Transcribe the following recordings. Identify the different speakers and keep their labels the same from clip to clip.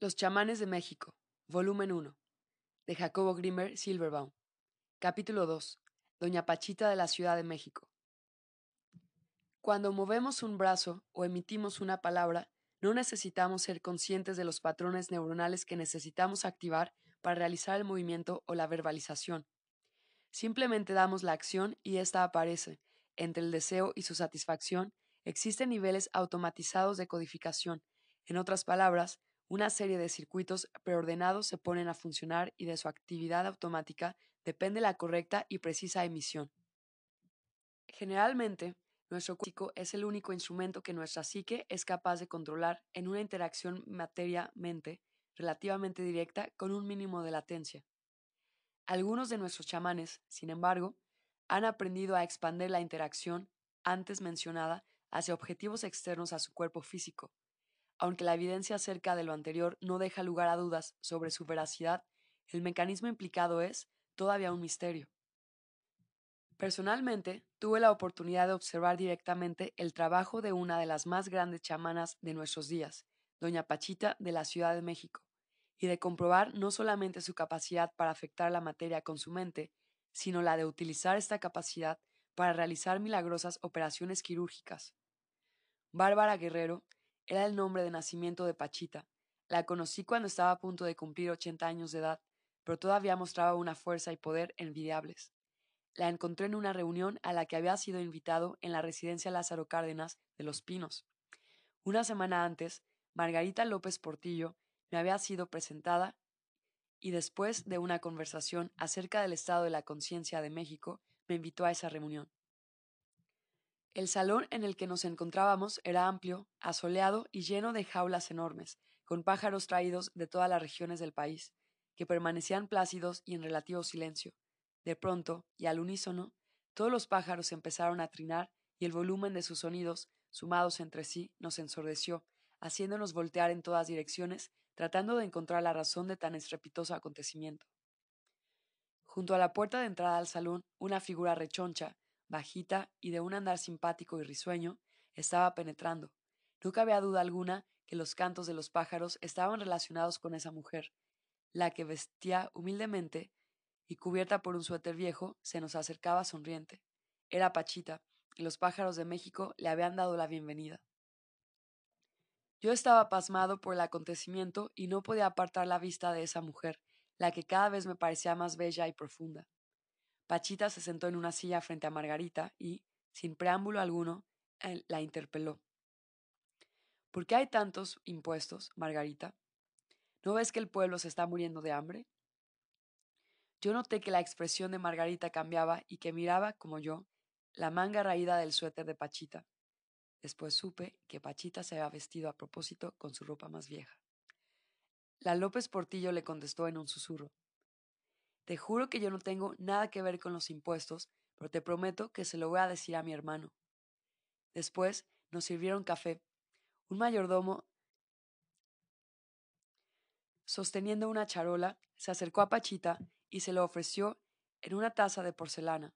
Speaker 1: Los chamanes de México, volumen 1, de Jacobo Grimmer Silverbaum. Capítulo 2. Doña Pachita de la Ciudad de México. Cuando movemos un brazo o emitimos una palabra, no necesitamos ser conscientes de los patrones neuronales que necesitamos activar para realizar el movimiento o la verbalización. Simplemente damos la acción y ésta aparece. Entre el deseo y su satisfacción existen niveles automatizados de codificación. En otras palabras, una serie de circuitos preordenados se ponen a funcionar y de su actividad automática depende la correcta y precisa emisión. Generalmente, nuestro cuerpo es el único instrumento que nuestra psique es capaz de controlar en una interacción materia-mente relativamente directa con un mínimo de latencia. Algunos de nuestros chamanes, sin embargo, han aprendido a expandir la interacción antes mencionada hacia objetivos externos a su cuerpo físico, aunque la evidencia acerca de lo anterior no deja lugar a dudas sobre su veracidad, el mecanismo implicado es todavía un misterio. Personalmente, tuve la oportunidad de observar directamente el trabajo de una de las más grandes chamanas de nuestros días, doña Pachita de la Ciudad de México, y de comprobar no solamente su capacidad para afectar la materia con su mente, sino la de utilizar esta capacidad para realizar milagrosas operaciones quirúrgicas. Bárbara Guerrero era el nombre de nacimiento de Pachita. La conocí cuando estaba a punto de cumplir 80 años de edad, pero todavía mostraba una fuerza y poder envidiables. La encontré en una reunión a la que había sido invitado en la residencia Lázaro Cárdenas de Los Pinos. Una semana antes, Margarita López Portillo me había sido presentada y después de una conversación acerca del estado de la conciencia de México, me invitó a esa reunión. El salón en el que nos encontrábamos era amplio, asoleado y lleno de jaulas enormes, con pájaros traídos de todas las regiones del país, que permanecían plácidos y en relativo silencio. De pronto, y al unísono, todos los pájaros empezaron a trinar y el volumen de sus sonidos, sumados entre sí, nos ensordeció, haciéndonos voltear en todas direcciones, tratando de encontrar la razón de tan estrepitoso acontecimiento. Junto a la puerta de entrada al salón, una figura rechoncha, bajita y de un andar simpático y risueño, estaba penetrando. No cabía duda alguna que los cantos de los pájaros estaban relacionados con esa mujer, la que vestía humildemente y cubierta por un suéter viejo, se nos acercaba sonriente. Era Pachita, y los pájaros de México le habían dado la bienvenida. Yo estaba pasmado por el acontecimiento y no podía apartar la vista de esa mujer, la que cada vez me parecía más bella y profunda. Pachita se sentó en una silla frente a Margarita y, sin preámbulo alguno, la interpeló. ¿Por qué hay tantos impuestos, Margarita? ¿No ves que el pueblo se está muriendo de hambre? Yo noté que la expresión de Margarita cambiaba y que miraba, como yo, la manga raída del suéter de Pachita. Después supe que Pachita se había vestido a propósito con su ropa más vieja. La López Portillo le contestó en un susurro. Te juro que yo no tengo nada que ver con los impuestos, pero te prometo que se lo voy a decir a mi hermano. Después nos sirvieron café. Un mayordomo, sosteniendo una charola, se acercó a Pachita y se lo ofreció en una taza de porcelana.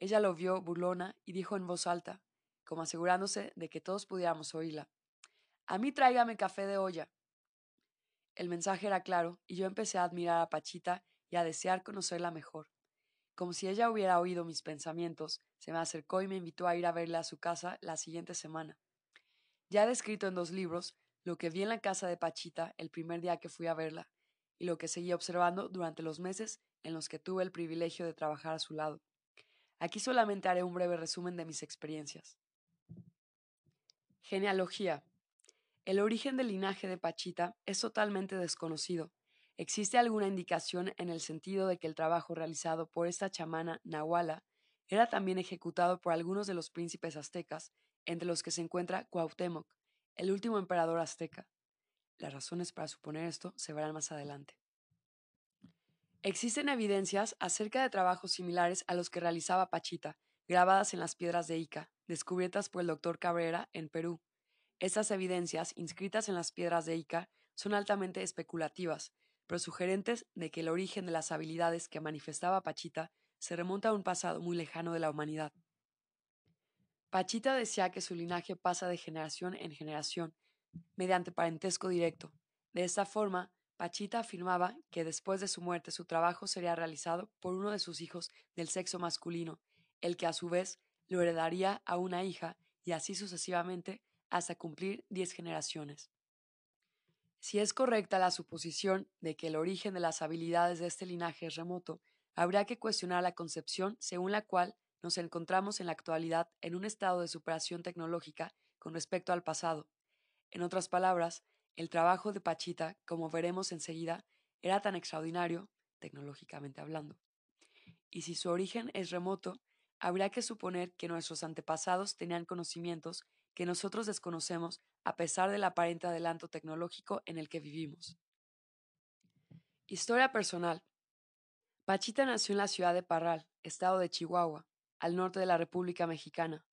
Speaker 1: Ella lo vio burlona y dijo en voz alta, como asegurándose de que todos pudiéramos oírla. A mí tráigame café de olla. El mensaje era claro y yo empecé a admirar a Pachita y a desear conocerla mejor. Como si ella hubiera oído mis pensamientos, se me acercó y me invitó a ir a verla a su casa la siguiente semana. Ya he descrito en dos libros lo que vi en la casa de Pachita el primer día que fui a verla, y lo que seguí observando durante los meses en los que tuve el privilegio de trabajar a su lado. Aquí solamente haré un breve resumen de mis experiencias. Genealogía. El origen del linaje de Pachita es totalmente desconocido, ¿Existe alguna indicación en el sentido de que el trabajo realizado por esta chamana Nahuala era también ejecutado por algunos de los príncipes aztecas, entre los que se encuentra Cuauhtémoc, el último emperador azteca? Las razones para suponer esto se verán más adelante. Existen evidencias acerca de trabajos similares a los que realizaba Pachita, grabadas en las piedras de Ica, descubiertas por el doctor Cabrera en Perú. Estas evidencias, inscritas en las piedras de Ica, son altamente especulativas, pero sugerentes de que el origen de las habilidades que manifestaba Pachita se remonta a un pasado muy lejano de la humanidad. Pachita decía que su linaje pasa de generación en generación, mediante parentesco directo. De esta forma, Pachita afirmaba que después de su muerte su trabajo sería realizado por uno de sus hijos del sexo masculino, el que a su vez lo heredaría a una hija y así sucesivamente hasta cumplir diez generaciones. Si es correcta la suposición de que el origen de las habilidades de este linaje es remoto, habría que cuestionar la concepción según la cual nos encontramos en la actualidad en un estado de superación tecnológica con respecto al pasado. En otras palabras, el trabajo de Pachita, como veremos enseguida, era tan extraordinario, tecnológicamente hablando. Y si su origen es remoto, habría que suponer que nuestros antepasados tenían conocimientos que nosotros desconocemos a pesar del aparente adelanto tecnológico en el que vivimos. Historia personal. Pachita nació en la ciudad de Parral, estado de Chihuahua, al norte de la República Mexicana,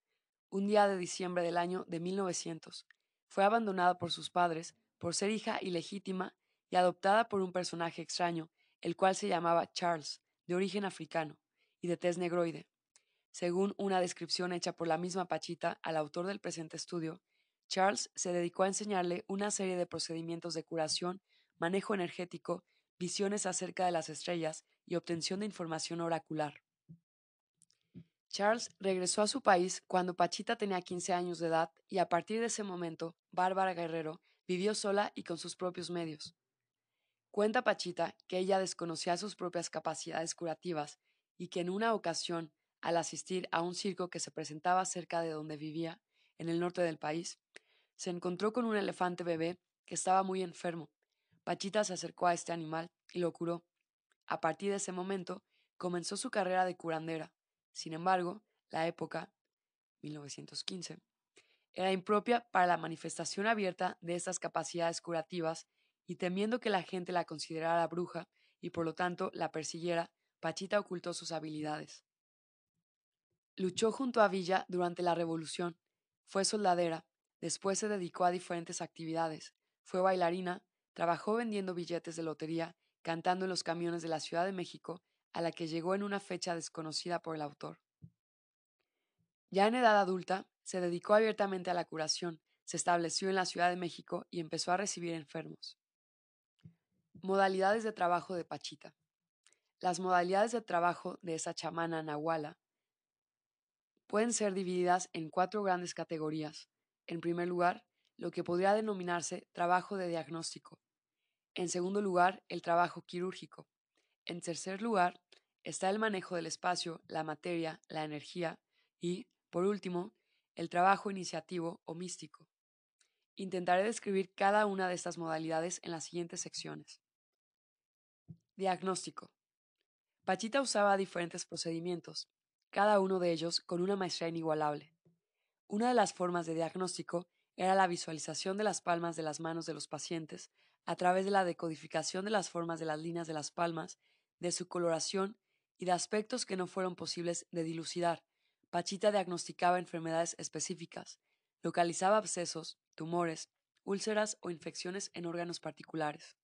Speaker 1: un día de diciembre del año de 1900. Fue abandonada por sus padres por ser hija ilegítima y adoptada por un personaje extraño, el cual se llamaba Charles, de origen africano y de tez negroide. Según una descripción hecha por la misma Pachita al autor del presente estudio, Charles se dedicó a enseñarle una serie de procedimientos de curación, manejo energético, visiones acerca de las estrellas y obtención de información oracular. Charles regresó a su país cuando Pachita tenía 15 años de edad y a partir de ese momento, Bárbara Guerrero vivió sola y con sus propios medios. Cuenta Pachita que ella desconocía sus propias capacidades curativas y que en una ocasión, al asistir a un circo que se presentaba cerca de donde vivía, en el norte del país, se encontró con un elefante bebé que estaba muy enfermo. Pachita se acercó a este animal y lo curó. A partir de ese momento, comenzó su carrera de curandera. Sin embargo, la época, 1915, era impropia para la manifestación abierta de estas capacidades curativas y temiendo que la gente la considerara bruja y por lo tanto la persiguiera, Pachita ocultó sus habilidades. Luchó junto a Villa durante la Revolución, fue soldadera, después se dedicó a diferentes actividades, fue bailarina, trabajó vendiendo billetes de lotería, cantando en los camiones de la Ciudad de México, a la que llegó en una fecha desconocida por el autor. Ya en edad adulta, se dedicó abiertamente a la curación, se estableció en la Ciudad de México y empezó a recibir enfermos. Modalidades de trabajo de Pachita. Las modalidades de trabajo de esa chamana nahuala pueden ser divididas en cuatro grandes categorías. En primer lugar, lo que podría denominarse trabajo de diagnóstico. En segundo lugar, el trabajo quirúrgico. En tercer lugar, está el manejo del espacio, la materia, la energía y, por último, el trabajo iniciativo o místico. Intentaré describir cada una de estas modalidades en las siguientes secciones. Diagnóstico. Pachita usaba diferentes procedimientos, cada uno de ellos con una maestría inigualable. Una de las formas de diagnóstico era la visualización de las palmas de las manos de los pacientes a través de la decodificación de las formas de las líneas de las palmas, de su coloración y de aspectos que no fueron posibles de dilucidar, Pachita diagnosticaba enfermedades específicas, localizaba abscesos, tumores, úlceras o infecciones en órganos particulares.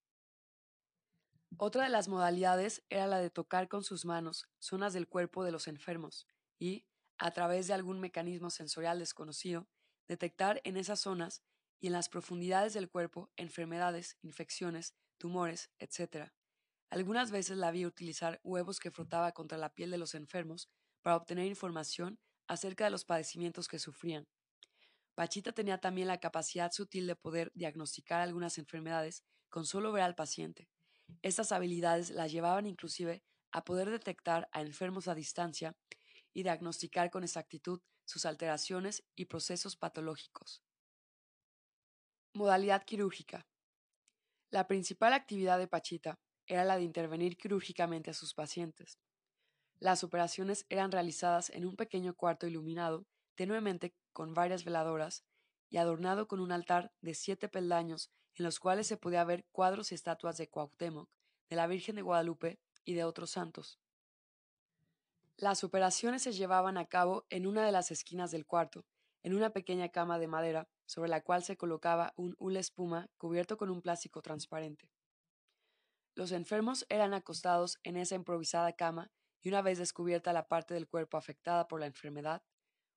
Speaker 1: Otra de las modalidades era la de tocar con sus manos zonas del cuerpo de los enfermos y, a través de algún mecanismo sensorial desconocido, detectar en esas zonas y en las profundidades del cuerpo enfermedades, infecciones, tumores, etc. Algunas veces la vi utilizar huevos que frotaba contra la piel de los enfermos para obtener información acerca de los padecimientos que sufrían. Pachita tenía también la capacidad sutil de poder diagnosticar algunas enfermedades con solo ver al paciente. Estas habilidades la llevaban inclusive a poder detectar a enfermos a distancia y diagnosticar con exactitud sus alteraciones y procesos patológicos. Modalidad quirúrgica. La principal actividad de Pachita era la de intervenir quirúrgicamente a sus pacientes. Las operaciones eran realizadas en un pequeño cuarto iluminado tenuemente con varias veladoras y adornado con un altar de siete peldaños en los cuales se podía ver cuadros y estatuas de Cuauhtémoc, de la Virgen de Guadalupe y de otros santos. Las operaciones se llevaban a cabo en una de las esquinas del cuarto, en una pequeña cama de madera sobre la cual se colocaba un hula espuma cubierto con un plástico transparente. Los enfermos eran acostados en esa improvisada cama y una vez descubierta la parte del cuerpo afectada por la enfermedad,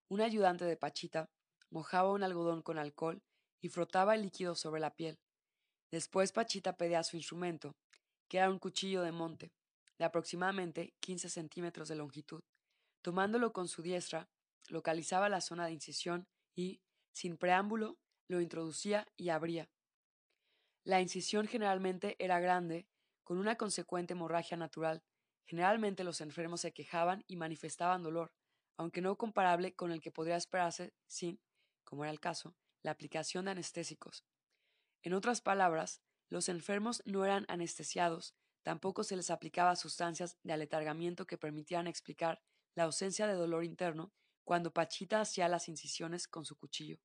Speaker 1: un ayudante de Pachita mojaba un algodón con alcohol y frotaba el líquido sobre la piel. Después Pachita pedía su instrumento, que era un cuchillo de monte, de aproximadamente 15 centímetros de longitud. Tomándolo con su diestra, localizaba la zona de incisión y, sin preámbulo, lo introducía y abría. La incisión generalmente era grande, con una consecuente hemorragia natural. Generalmente los enfermos se quejaban y manifestaban dolor, aunque no comparable con el que podría esperarse sin, como era el caso, la aplicación de anestésicos. En otras palabras, los enfermos no eran anestesiados, tampoco se les aplicaba sustancias de aletargamiento que permitieran explicar la ausencia de dolor interno cuando Pachita hacía las incisiones con su cuchillo.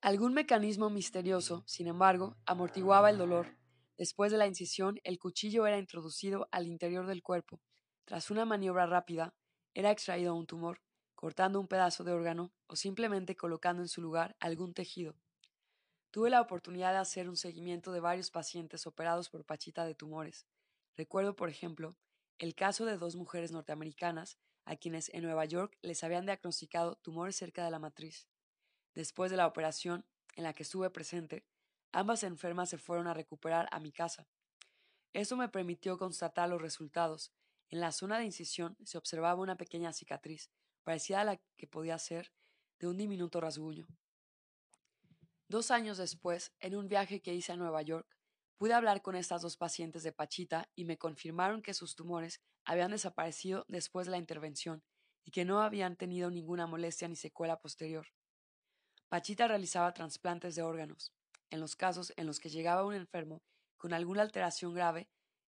Speaker 1: Algún mecanismo misterioso, sin embargo, amortiguaba el dolor. Después de la incisión, el cuchillo era introducido al interior del cuerpo. Tras una maniobra rápida, era extraído un tumor, cortando un pedazo de órgano o simplemente colocando en su lugar algún tejido. Tuve la oportunidad de hacer un seguimiento de varios pacientes operados por Pachita de tumores. Recuerdo, por ejemplo, el caso de dos mujeres norteamericanas a quienes en Nueva York les habían diagnosticado tumores cerca de la matriz. Después de la operación, en la que estuve presente, ambas enfermas se fueron a recuperar a mi casa. Eso me permitió constatar los resultados. En la zona de incisión se observaba una pequeña cicatriz, parecida a la que podía ser de un diminuto rasguño. Dos años después, en un viaje que hice a Nueva York, pude hablar con estas dos pacientes de Pachita y me confirmaron que sus tumores habían desaparecido después de la intervención y que no habían tenido ninguna molestia ni secuela posterior. Pachita realizaba trasplantes de órganos. En los casos en los que llegaba un enfermo con alguna alteración grave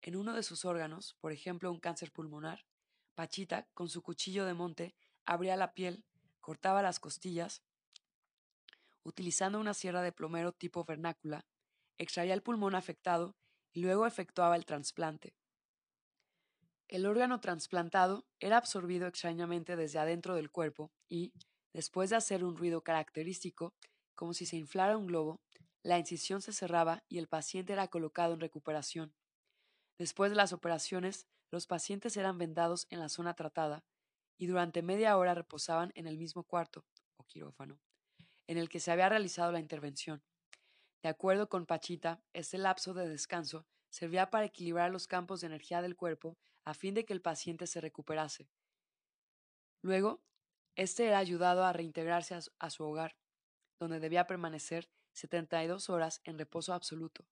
Speaker 1: en uno de sus órganos, por ejemplo un cáncer pulmonar, Pachita, con su cuchillo de monte, abría la piel, cortaba las costillas, utilizando una sierra de plomero tipo vernácula, extraía el pulmón afectado y luego efectuaba el trasplante. El órgano trasplantado era absorbido extrañamente desde adentro del cuerpo y, después de hacer un ruido característico, como si se inflara un globo, la incisión se cerraba y el paciente era colocado en recuperación. Después de las operaciones, los pacientes eran vendados en la zona tratada y durante media hora reposaban en el mismo cuarto, o quirófano, en el que se había realizado la intervención. De acuerdo con Pachita, este lapso de descanso servía para equilibrar los campos de energía del cuerpo a fin de que el paciente se recuperase. Luego, éste era ayudado a reintegrarse a su hogar, donde debía permanecer 72 horas en reposo absoluto.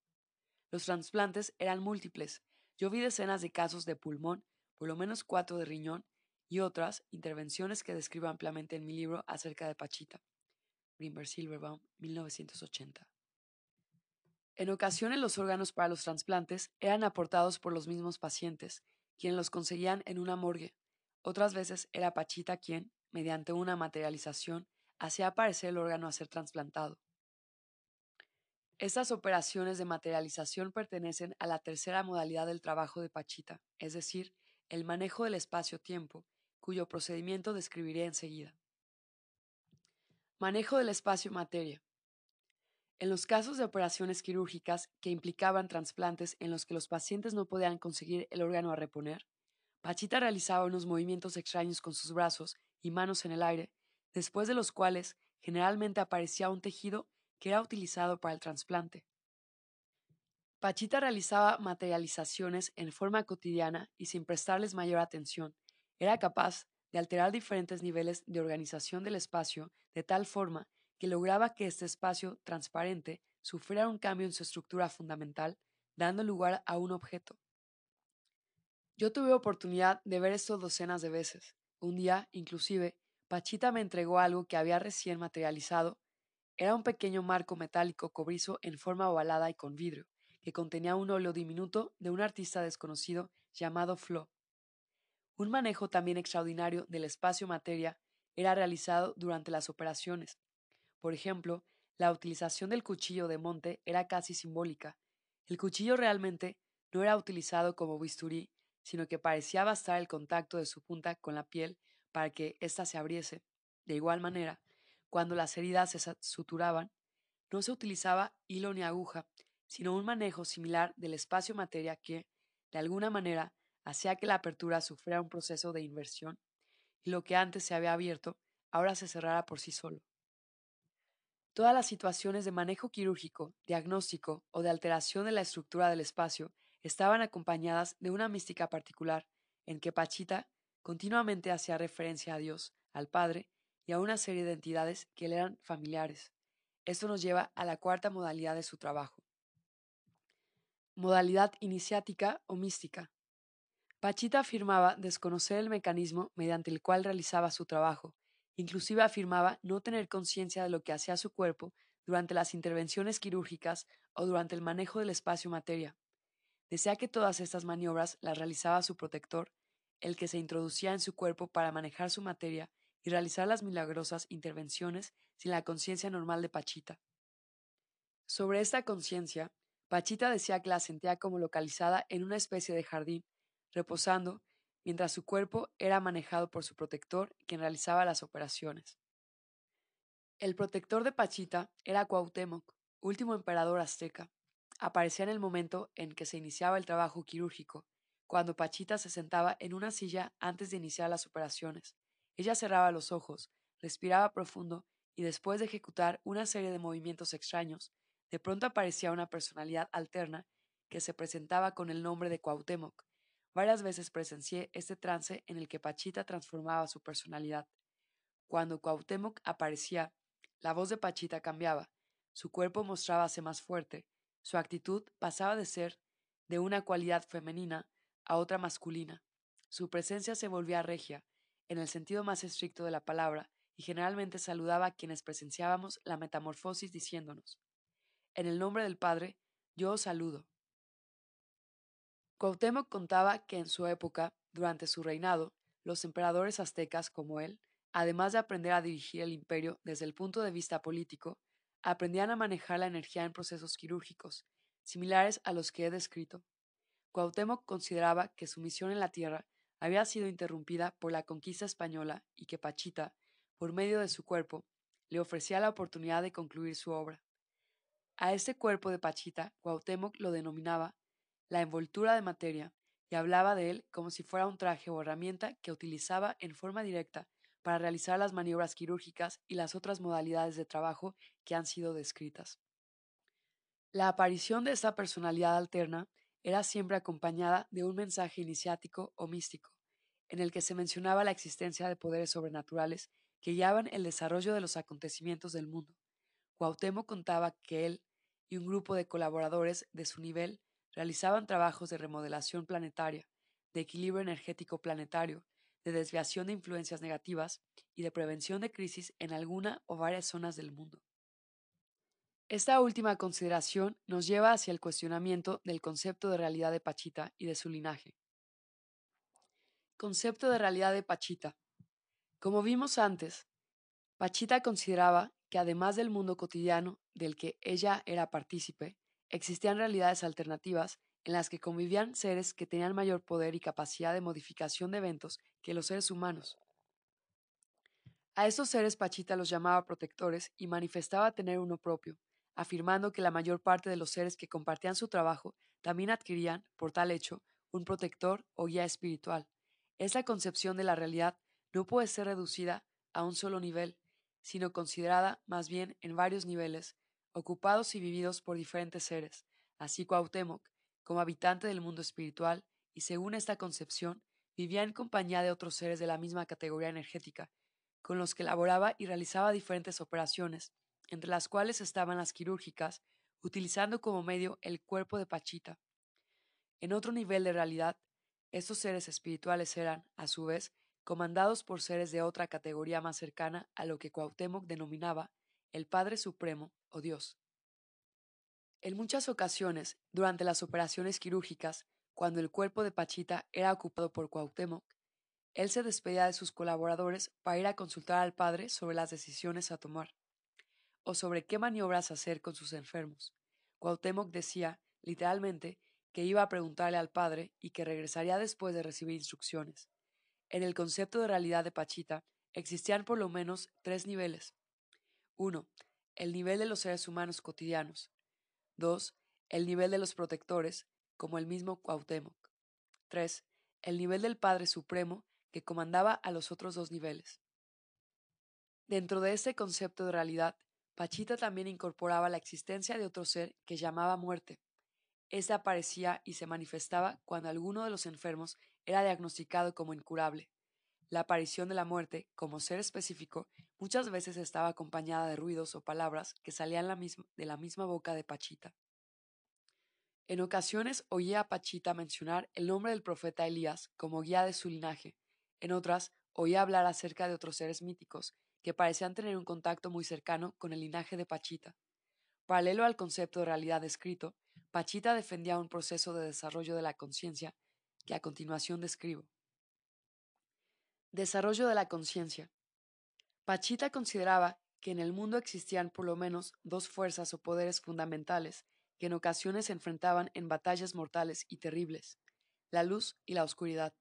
Speaker 1: Los trasplantes eran múltiples. Yo vi decenas de casos de pulmón, por lo menos cuatro de riñón y otras intervenciones que describo ampliamente en mi libro acerca de Pachita. Greenberg Silverbaum, 1980. En ocasiones los órganos para los trasplantes eran aportados por los mismos pacientes, quienes los conseguían en una morgue. Otras veces era Pachita quien, mediante una materialización, hacía aparecer el órgano a ser trasplantado. Estas operaciones de materialización pertenecen a la tercera modalidad del trabajo de Pachita, es decir, el manejo del espacio-tiempo, cuyo procedimiento describiré enseguida. Manejo del espacio-materia. En los casos de operaciones quirúrgicas que implicaban trasplantes en los que los pacientes no podían conseguir el órgano a reponer, Pachita realizaba unos movimientos extraños con sus brazos y manos en el aire, después de los cuales generalmente aparecía un tejido que era utilizado para el trasplante. Pachita realizaba materializaciones en forma cotidiana y sin prestarles mayor atención. Era capaz de alterar diferentes niveles de organización del espacio de tal forma que lograba que este espacio transparente sufriera un cambio en su estructura fundamental, dando lugar a un objeto. Yo tuve oportunidad de ver esto docenas de veces. Un día, inclusive, Pachita me entregó algo que había recién materializado. Era un pequeño marco metálico cobrizo en forma ovalada y con vidrio, que contenía un óleo diminuto de un artista desconocido llamado Flo. Un manejo también extraordinario del espacio-materia era realizado durante las operaciones. Por ejemplo, la utilización del cuchillo de monte era casi simbólica. El cuchillo realmente no era utilizado como bisturí, sino que parecía bastar el contacto de su punta con la piel para que ésta se abriese. De igual manera, cuando las heridas se suturaban, no se utilizaba hilo ni aguja, sino un manejo similar del espacio-materia que, de alguna manera, hacía que la apertura sufriera un proceso de inversión y lo que antes se había abierto ahora se cerrara por sí solo. Todas las situaciones de manejo quirúrgico, diagnóstico o de alteración de la estructura del espacio estaban acompañadas de una mística particular, en que Pachita continuamente hacía referencia a Dios, al Padre y a una serie de entidades que le eran familiares. Esto nos lleva a la cuarta modalidad de su trabajo. Modalidad iniciática o mística. Pachita afirmaba desconocer el mecanismo mediante el cual realizaba su trabajo, inclusive afirmaba no tener conciencia de lo que hacía su cuerpo durante las intervenciones quirúrgicas o durante el manejo del espacio-materia. Desea que todas estas maniobras las realizaba su protector, el que se introducía en su cuerpo para manejar su materia y realizar las milagrosas intervenciones sin la conciencia normal de Pachita. Sobre esta conciencia, Pachita decía que la sentía como localizada en una especie de jardín reposando, mientras su cuerpo era manejado por su protector, quien realizaba las operaciones. El protector de Pachita era Cuauhtémoc, último emperador azteca. Aparecía en el momento en que se iniciaba el trabajo quirúrgico, cuando Pachita se sentaba en una silla antes de iniciar las operaciones. Ella cerraba los ojos, respiraba profundo y después de ejecutar una serie de movimientos extraños, de pronto aparecía una personalidad alterna que se presentaba con el nombre de Cuauhtémoc Varias veces presencié este trance en el que Pachita transformaba su personalidad. Cuando Cuauhtémoc aparecía, la voz de Pachita cambiaba, su cuerpo mostrábase más fuerte, su actitud pasaba de ser de una cualidad femenina a otra masculina. Su presencia se volvía regia, en el sentido más estricto de la palabra, y generalmente saludaba a quienes presenciábamos la metamorfosis diciéndonos, En el nombre del Padre, yo os saludo. Cuauhtémoc contaba que en su época, durante su reinado, los emperadores aztecas como él, además de aprender a dirigir el imperio desde el punto de vista político, aprendían a manejar la energía en procesos quirúrgicos, similares a los que he descrito. Cuauhtémoc consideraba que su misión en la tierra había sido interrumpida por la conquista española y que Pachita, por medio de su cuerpo, le ofrecía la oportunidad de concluir su obra. A este cuerpo de Pachita, Cuauhtémoc lo denominaba la envoltura de materia, y hablaba de él como si fuera un traje o herramienta que utilizaba en forma directa para realizar las maniobras quirúrgicas y las otras modalidades de trabajo que han sido descritas. La aparición de esta personalidad alterna era siempre acompañada de un mensaje iniciático o místico, en el que se mencionaba la existencia de poderes sobrenaturales que guiaban el desarrollo de los acontecimientos del mundo. Cuauhtémoc contaba que él y un grupo de colaboradores de su nivel realizaban trabajos de remodelación planetaria, de equilibrio energético planetario, de desviación de influencias negativas y de prevención de crisis en alguna o varias zonas del mundo. Esta última consideración nos lleva hacia el cuestionamiento del concepto de realidad de Pachita y de su linaje. Concepto de realidad de Pachita. Como vimos antes, Pachita consideraba que además del mundo cotidiano del que ella era partícipe, Existían realidades alternativas en las que convivían seres que tenían mayor poder y capacidad de modificación de eventos que los seres humanos. A estos seres Pachita los llamaba protectores y manifestaba tener uno propio, afirmando que la mayor parte de los seres que compartían su trabajo también adquirían, por tal hecho, un protector o guía espiritual. Esta concepción de la realidad no puede ser reducida a un solo nivel, sino considerada más bien en varios niveles, ocupados y vividos por diferentes seres, así Cuauhtémoc, como habitante del mundo espiritual, y según esta concepción, vivía en compañía de otros seres de la misma categoría energética, con los que elaboraba y realizaba diferentes operaciones, entre las cuales estaban las quirúrgicas, utilizando como medio el cuerpo de Pachita. En otro nivel de realidad, estos seres espirituales eran, a su vez, comandados por seres de otra categoría más cercana a lo que Cuauhtémoc denominaba el Padre Supremo o Dios. En muchas ocasiones, durante las operaciones quirúrgicas, cuando el cuerpo de Pachita era ocupado por Cuauhtémoc, él se despedía de sus colaboradores para ir a consultar al padre sobre las decisiones a tomar, o sobre qué maniobras hacer con sus enfermos. Cuauhtémoc decía, literalmente, que iba a preguntarle al padre y que regresaría después de recibir instrucciones. En el concepto de realidad de Pachita existían por lo menos tres niveles. 1. El nivel de los seres humanos cotidianos. 2. El nivel de los protectores, como el mismo Cuauhtémoc. 3. El nivel del Padre Supremo, que comandaba a los otros dos niveles. Dentro de este concepto de realidad, Pachita también incorporaba la existencia de otro ser que llamaba muerte. Este aparecía y se manifestaba cuando alguno de los enfermos era diagnosticado como incurable. La aparición de la muerte, como ser específico, muchas veces estaba acompañada de ruidos o palabras que salían de la misma boca de Pachita. En ocasiones oía a Pachita mencionar el nombre del profeta Elías como guía de su linaje, en otras oía hablar acerca de otros seres míticos que parecían tener un contacto muy cercano con el linaje de Pachita. Paralelo al concepto de realidad descrito, Pachita defendía un proceso de desarrollo de la conciencia que a continuación describo. Desarrollo de la conciencia. Pachita consideraba que en el mundo existían por lo menos dos fuerzas o poderes fundamentales que en ocasiones se enfrentaban en batallas mortales y terribles, la luz y la oscuridad.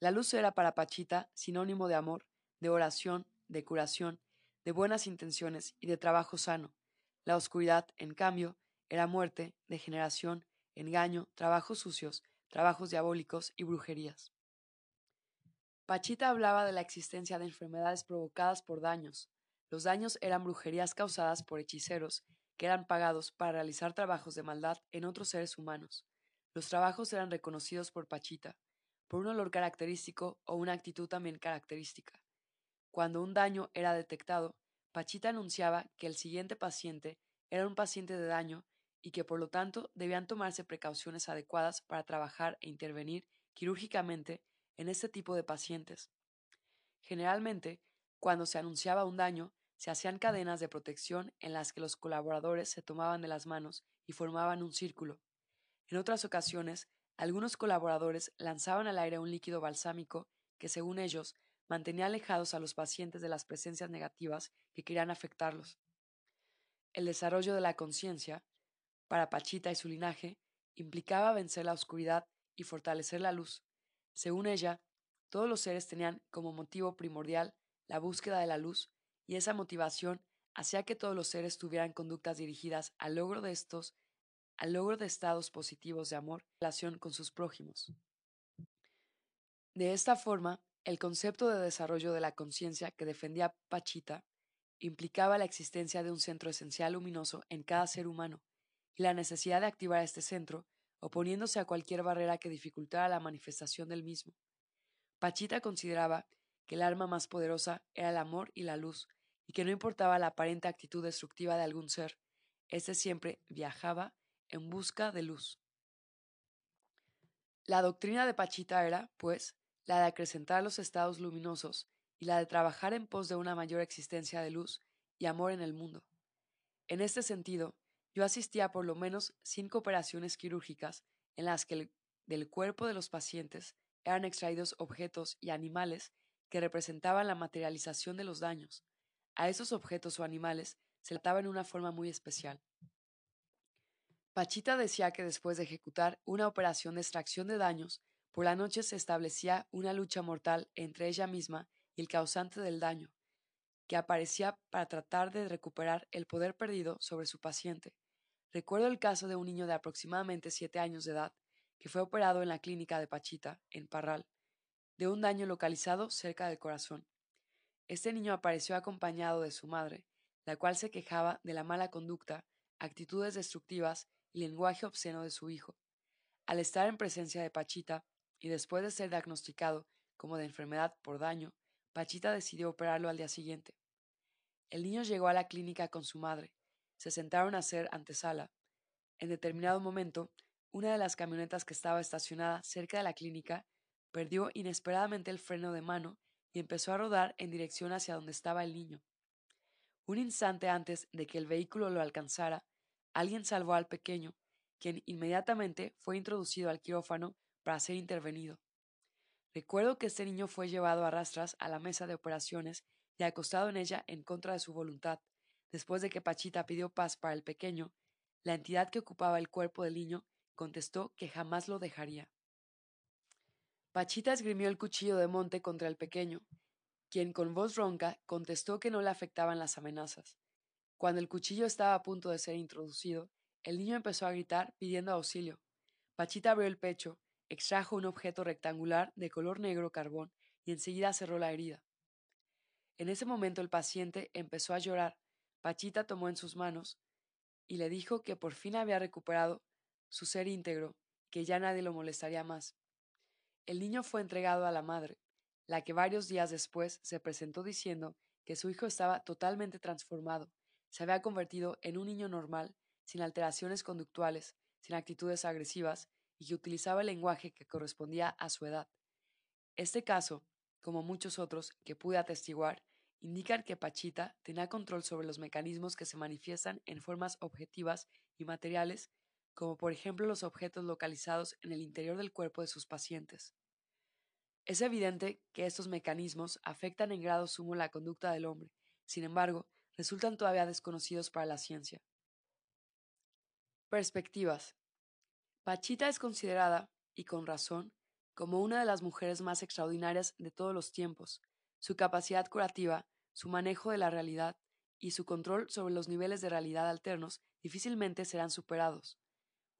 Speaker 1: La luz era para Pachita sinónimo de amor, de oración, de curación, de buenas intenciones y de trabajo sano. La oscuridad, en cambio, era muerte, degeneración, engaño, trabajos sucios, trabajos diabólicos y brujerías. Pachita hablaba de la existencia de enfermedades provocadas por daños. Los daños eran brujerías causadas por hechiceros, que eran pagados para realizar trabajos de maldad en otros seres humanos. Los trabajos eran reconocidos por Pachita, por un olor característico o una actitud también característica. Cuando un daño era detectado, Pachita anunciaba que el siguiente paciente era un paciente de daño y que por lo tanto debían tomarse precauciones adecuadas para trabajar e intervenir quirúrgicamente en este tipo de pacientes. Generalmente, cuando se anunciaba un daño, se hacían cadenas de protección en las que los colaboradores se tomaban de las manos y formaban un círculo. En otras ocasiones, algunos colaboradores lanzaban al aire un líquido balsámico que, según ellos, mantenía alejados a los pacientes de las presencias negativas que querían afectarlos. El desarrollo de la conciencia, para Pachita y su linaje, implicaba vencer la oscuridad y fortalecer la luz. Según ella, todos los seres tenían como motivo primordial la búsqueda de la luz y esa motivación hacía que todos los seres tuvieran conductas dirigidas al logro de estos, al logro de estados positivos de amor en relación con sus prójimos. De esta forma, el concepto de desarrollo de la conciencia que defendía Pachita implicaba la existencia de un centro esencial luminoso en cada ser humano y la necesidad de activar este centro oponiéndose a cualquier barrera que dificultara la manifestación del mismo. Pachita consideraba que el arma más poderosa era el amor y la luz, y que no importaba la aparente actitud destructiva de algún ser, éste siempre viajaba en busca de luz. La doctrina de Pachita era, pues, la de acrecentar los estados luminosos y la de trabajar en pos de una mayor existencia de luz y amor en el mundo. En este sentido, yo asistía a por lo menos cinco operaciones quirúrgicas en las que del cuerpo de los pacientes eran extraídos objetos y animales que representaban la materialización de los daños. A esos objetos o animales se trataba en una forma muy especial. Pachita decía que después de ejecutar una operación de extracción de daños, por la noche se establecía una lucha mortal entre ella misma y el causante del daño, que aparecía para tratar de recuperar el poder perdido sobre su paciente. Recuerdo el caso de un niño de aproximadamente siete años de edad que fue operado en la clínica de Pachita, en Parral, de un daño localizado cerca del corazón. Este niño apareció acompañado de su madre, la cual se quejaba de la mala conducta, actitudes destructivas y lenguaje obsceno de su hijo. Al estar en presencia de Pachita, y después de ser diagnosticado como de enfermedad por daño, Pachita decidió operarlo al día siguiente. El niño llegó a la clínica con su madre. Se sentaron a hacer antesala. En determinado momento, una de las camionetas que estaba estacionada cerca de la clínica perdió inesperadamente el freno de mano y empezó a rodar en dirección hacia donde estaba el niño. Un instante antes de que el vehículo lo alcanzara, alguien salvó al pequeño, quien inmediatamente fue introducido al quirófano para ser intervenido. Recuerdo que este niño fue llevado a rastras a la mesa de operaciones y acostado en ella en contra de su voluntad. Después de que Pachita pidió paz para el pequeño, la entidad que ocupaba el cuerpo del niño contestó que jamás lo dejaría. Pachita esgrimió el cuchillo de monte contra el pequeño, quien con voz ronca contestó que no le afectaban las amenazas. Cuando el cuchillo estaba a punto de ser introducido, el niño empezó a gritar pidiendo auxilio. Pachita abrió el pecho Extrajo un objeto rectangular de color negro carbón y enseguida cerró la herida. En ese momento el paciente empezó a llorar. Pachita tomó en sus manos y le dijo que por fin había recuperado su ser íntegro, que ya nadie lo molestaría más. El niño fue entregado a la madre, la que varios días después se presentó diciendo que su hijo estaba totalmente transformado, se había convertido en un niño normal, sin alteraciones conductuales, sin actitudes agresivas, y que utilizaba el lenguaje que correspondía a su edad. Este caso, como muchos otros que pude atestiguar, indican que Pachita tenía control sobre los mecanismos que se manifiestan en formas objetivas y materiales, como por ejemplo los objetos localizados en el interior del cuerpo de sus pacientes. Es evidente que estos mecanismos afectan en grado sumo la conducta del hombre, sin embargo, resultan todavía desconocidos para la ciencia. Perspectivas. Pachita es considerada, y con razón, como una de las mujeres más extraordinarias de todos los tiempos, su capacidad curativa, su manejo de la realidad y su control sobre los niveles de realidad alternos difícilmente serán superados.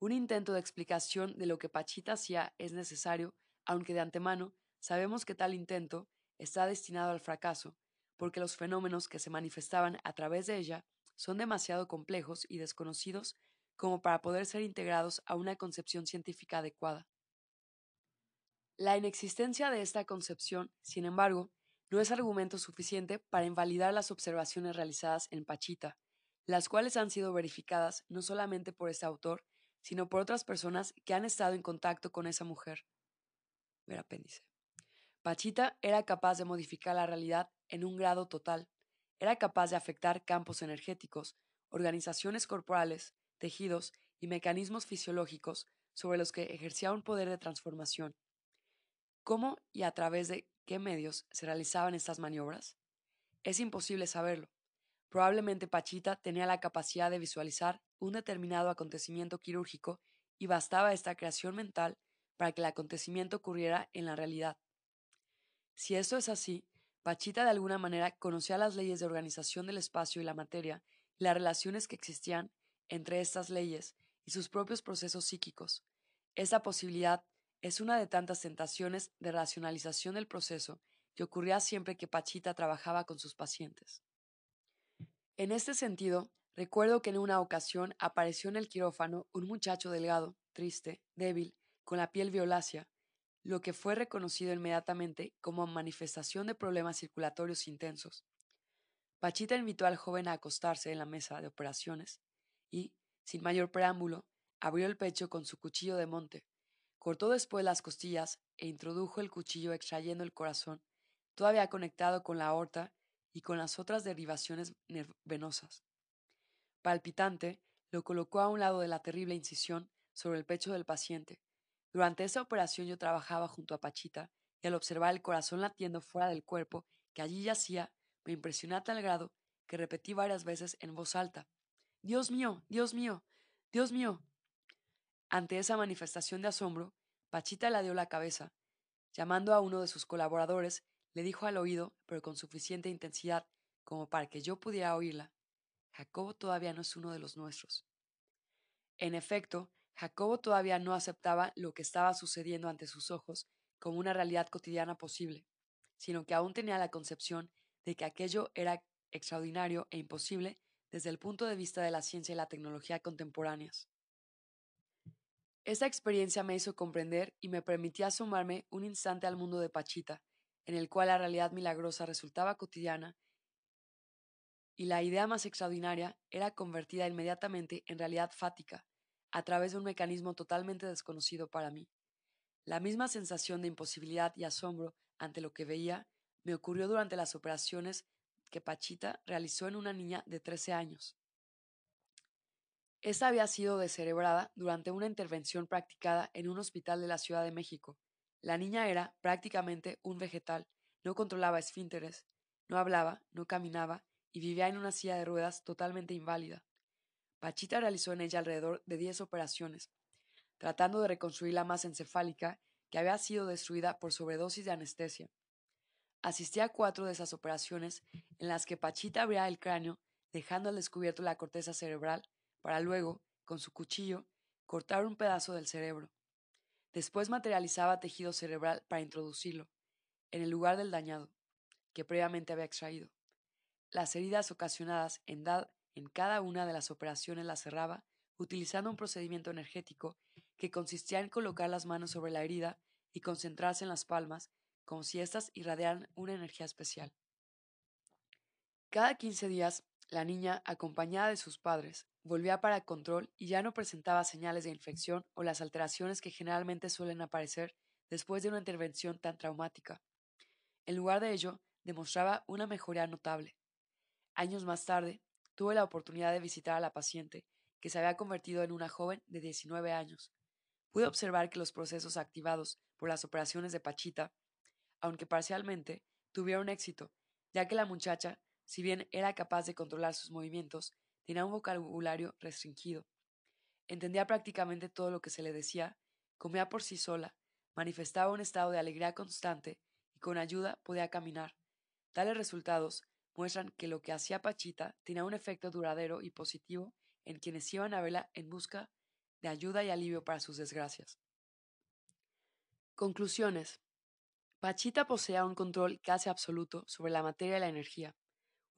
Speaker 1: Un intento de explicación de lo que Pachita hacía es necesario, aunque de antemano sabemos que tal intento está destinado al fracaso, porque los fenómenos que se manifestaban a través de ella son demasiado complejos y desconocidos como para poder ser integrados a una concepción científica adecuada. La inexistencia de esta concepción, sin embargo, no es argumento suficiente para invalidar las observaciones realizadas en Pachita, las cuales han sido verificadas no solamente por este autor, sino por otras personas que han estado en contacto con esa mujer. Ver apéndice. Pachita era capaz de modificar la realidad en un grado total. Era capaz de afectar campos energéticos, organizaciones corporales, tejidos y mecanismos fisiológicos sobre los que ejercía un poder de transformación. ¿Cómo y a través de qué medios se realizaban estas maniobras? Es imposible saberlo. Probablemente Pachita tenía la capacidad de visualizar un determinado acontecimiento quirúrgico y bastaba esta creación mental para que el acontecimiento ocurriera en la realidad. Si esto es así, Pachita de alguna manera conocía las leyes de organización del espacio y la materia y las relaciones que existían entre estas leyes y sus propios procesos psíquicos. Esta posibilidad es una de tantas tentaciones de racionalización del proceso que ocurría siempre que Pachita trabajaba con sus pacientes. En este sentido, recuerdo que en una ocasión apareció en el quirófano un muchacho delgado, triste, débil, con la piel violácea, lo que fue reconocido inmediatamente como manifestación de problemas circulatorios intensos. Pachita invitó al joven a acostarse en la mesa de operaciones y, sin mayor preámbulo, abrió el pecho con su cuchillo de monte, Cortó después las costillas e introdujo el cuchillo extrayendo el corazón, todavía conectado con la aorta y con las otras derivaciones venosas. Palpitante, lo colocó a un lado de la terrible incisión sobre el pecho del paciente. Durante esa operación yo trabajaba junto a Pachita y al observar el corazón latiendo fuera del cuerpo que allí yacía, me impresioné a tal grado que repetí varias veces en voz alta Dios mío, Dios mío, Dios mío. Ante esa manifestación de asombro, Pachita le dio la cabeza. Llamando a uno de sus colaboradores, le dijo al oído, pero con suficiente intensidad como para que yo pudiera oírla, Jacobo todavía no es uno de los nuestros. En efecto, Jacobo todavía no aceptaba lo que estaba sucediendo ante sus ojos como una realidad cotidiana posible, sino que aún tenía la concepción de que aquello era extraordinario e imposible desde el punto de vista de la ciencia y la tecnología contemporáneas. Esta experiencia me hizo comprender y me permitía asomarme un instante al mundo de Pachita, en el cual la realidad milagrosa resultaba cotidiana y la idea más extraordinaria era convertida inmediatamente en realidad fática, a través de un mecanismo totalmente desconocido para mí. La misma sensación de imposibilidad y asombro ante lo que veía me ocurrió durante las operaciones que Pachita realizó en una niña de 13 años. Esta había sido descerebrada durante una intervención practicada en un hospital de la Ciudad de México. La niña era prácticamente un vegetal, no controlaba esfínteres, no hablaba, no caminaba y vivía en una silla de ruedas totalmente inválida. Pachita realizó en ella alrededor de diez operaciones, tratando de reconstruir la masa encefálica que había sido destruida por sobredosis de anestesia. Asistí a cuatro de esas operaciones en las que Pachita abría el cráneo, dejando al descubierto la corteza cerebral para luego, con su cuchillo, cortar un pedazo del cerebro. Después materializaba tejido cerebral para introducirlo, en el lugar del dañado, que previamente había extraído. las heridas ocasionadas en, cada una de las operaciones las cerraba utilizando un procedimiento energético que consistía en colocar las manos sobre la herida y concentrarse en las palmas como si éstas irradiaran una energía especial. Cada 15 días, la niña, acompañada de sus padres, volvía para control y ya no presentaba señales de infección o las alteraciones que generalmente suelen aparecer después de una intervención tan traumática. En lugar de ello, demostraba una mejoría notable. Años más tarde, tuve la oportunidad de visitar a la paciente, que se había convertido en una joven de 19 años. Pude observar que los procesos activados por las operaciones de Pachita, aunque parcialmente, tuvieron éxito, ya que la muchacha, si bien era capaz de controlar sus movimientos, tenía un vocabulario restringido. Entendía prácticamente todo lo que se le decía, comía por sí sola, manifestaba un estado de alegría constante y con ayuda podía caminar. Tales resultados muestran que lo que hacía Pachita tenía un efecto duradero y positivo en quienes iban a verla en busca de ayuda y alivio para sus desgracias. Conclusiones. Pachita poseía un control casi absoluto sobre la materia y la energía.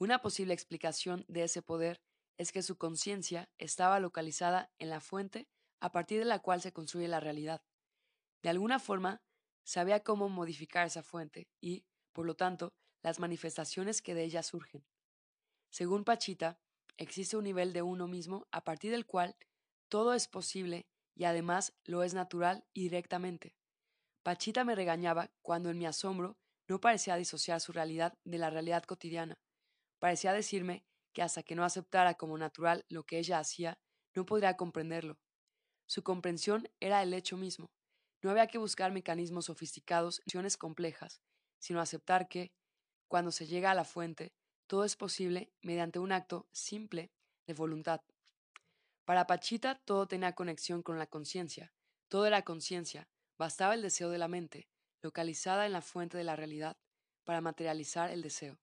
Speaker 1: Una posible explicación de ese poder es que su conciencia estaba localizada en la fuente a partir de la cual se construye la realidad. De alguna forma, sabía cómo modificar esa fuente y, por lo tanto, las manifestaciones que de ella surgen. Según Pachita, existe un nivel de uno mismo a partir del cual todo es posible y además lo es natural y directamente. Pachita me regañaba cuando en mi asombro no parecía disociar su realidad de la realidad cotidiana. Parecía decirme que hasta que no aceptara como natural lo que ella hacía, no podría comprenderlo. Su comprensión era el hecho mismo. No había que buscar mecanismos sofisticados, acciones complejas, sino aceptar que, cuando se llega a la fuente, todo es posible mediante un acto simple de voluntad. Para Pachita todo tenía conexión con la conciencia, todo era conciencia, bastaba el deseo de la mente, localizada en la fuente de la realidad, para materializar el deseo.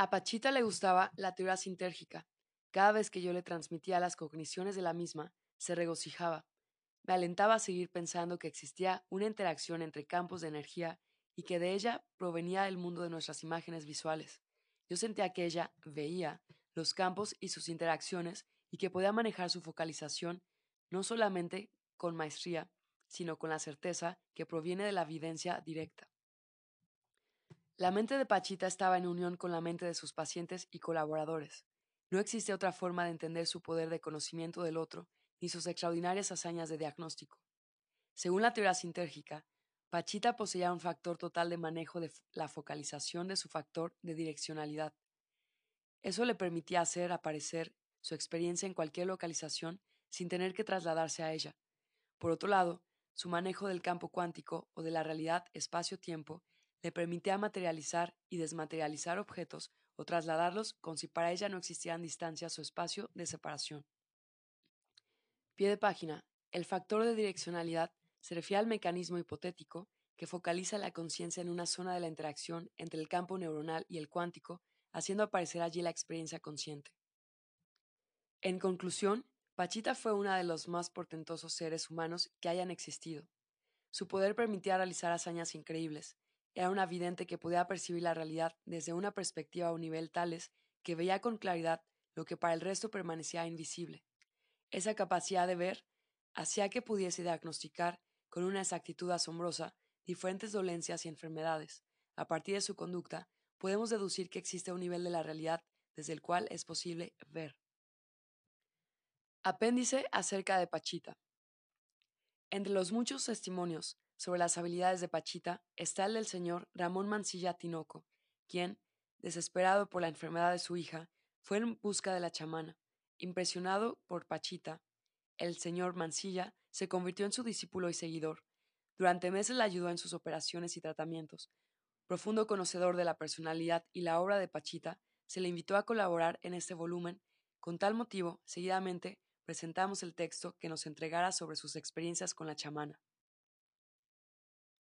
Speaker 1: A Pachita le gustaba la teoría sintérgica. Cada vez que yo le transmitía las cogniciones de la misma, se regocijaba. Me alentaba a seguir pensando que existía una interacción entre campos de energía y que de ella provenía el mundo de nuestras imágenes visuales. Yo sentía que ella veía los campos y sus interacciones y que podía manejar su focalización no solamente con maestría, sino con la certeza que proviene de la evidencia directa. La mente de Pachita estaba en unión con la mente de sus pacientes y colaboradores. No existe otra forma de entender su poder de conocimiento del otro ni sus extraordinarias hazañas de diagnóstico. Según la teoría sintérgica, Pachita poseía un factor total de manejo de la focalización de su factor de direccionalidad. Eso le permitía hacer aparecer su experiencia en cualquier localización sin tener que trasladarse a ella. Por otro lado, su manejo del campo cuántico o de la realidad espacio-tiempo le permitía materializar y desmaterializar objetos o trasladarlos como si para ella no existieran distancias o espacio de separación. Pie de página. El factor de direccionalidad se refiere al mecanismo hipotético que focaliza la conciencia en una zona de la interacción entre el campo neuronal y el cuántico, haciendo aparecer allí la experiencia consciente. En conclusión, Pachita fue uno de los más portentosos seres humanos que hayan existido. Su poder permitía realizar hazañas increíbles. Era una vidente que podía percibir la realidad desde una perspectiva o nivel tales que veía con claridad lo que para el resto permanecía invisible. Esa capacidad de ver hacía que pudiese diagnosticar con una exactitud asombrosa diferentes dolencias y enfermedades. A partir de su conducta, podemos deducir que existe un nivel de la realidad desde el cual es posible ver. Apéndice acerca de Pachita. Entre los muchos testimonios sobre las habilidades de Pachita está el del señor Ramón Mancilla Tinoco, quien, desesperado por la enfermedad de su hija, fue en busca de la chamana. Impresionado por Pachita, el señor Mancilla se convirtió en su discípulo y seguidor. Durante meses la ayudó en sus operaciones y tratamientos. Profundo conocedor de la personalidad y la obra de Pachita, se le invitó a colaborar en este volumen. Con tal motivo, seguidamente, presentamos el texto que nos entregara sobre sus experiencias con la chamana.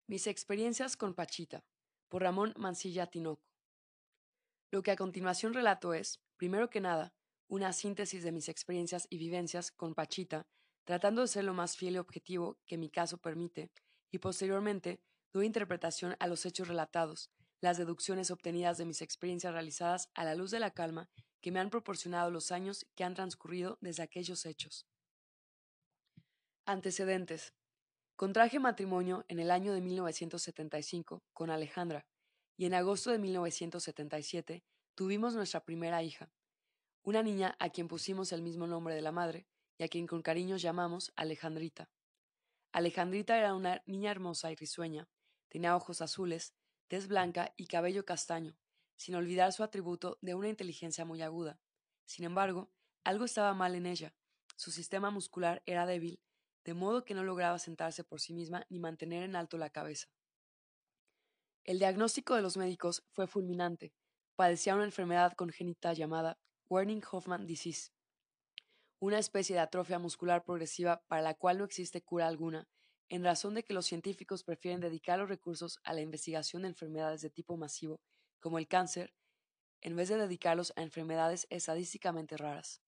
Speaker 1: Mis experiencias con Pachita, por Ramón Mancilla Tinoco. Lo que a continuación relato es, primero que nada, una síntesis de mis experiencias y vivencias con Pachita tratando de ser lo más fiel y objetivo que mi caso permite, y posteriormente doy interpretación a los hechos relatados, las deducciones obtenidas de mis experiencias realizadas a la luz de la calma que me han proporcionado los años que han transcurrido desde aquellos hechos. Antecedentes. Contraje matrimonio en el año de 1975 con Alejandra y en agosto de 1977 tuvimos nuestra primera hija, una niña a quien pusimos el mismo nombre de la madre y a quien con cariño llamamos Alejandrita. Alejandrita era una niña hermosa y risueña, tenía ojos azules, tez blanca y cabello castaño, sin olvidar su atributo de una inteligencia muy aguda. Sin embargo, algo estaba mal en ella. Su sistema muscular era débil, de modo que no lograba sentarse por sí misma ni mantener en alto la cabeza. El diagnóstico de los médicos fue fulminante. Padecía una enfermedad congénita llamada Werning-Hoffman disease, una especie de atrofia muscular progresiva para la cual no existe cura alguna, en razón de que los científicos prefieren dedicar los recursos a la investigación de enfermedades de tipo masivo, como el cáncer, en vez de dedicarlos a enfermedades estadísticamente raras.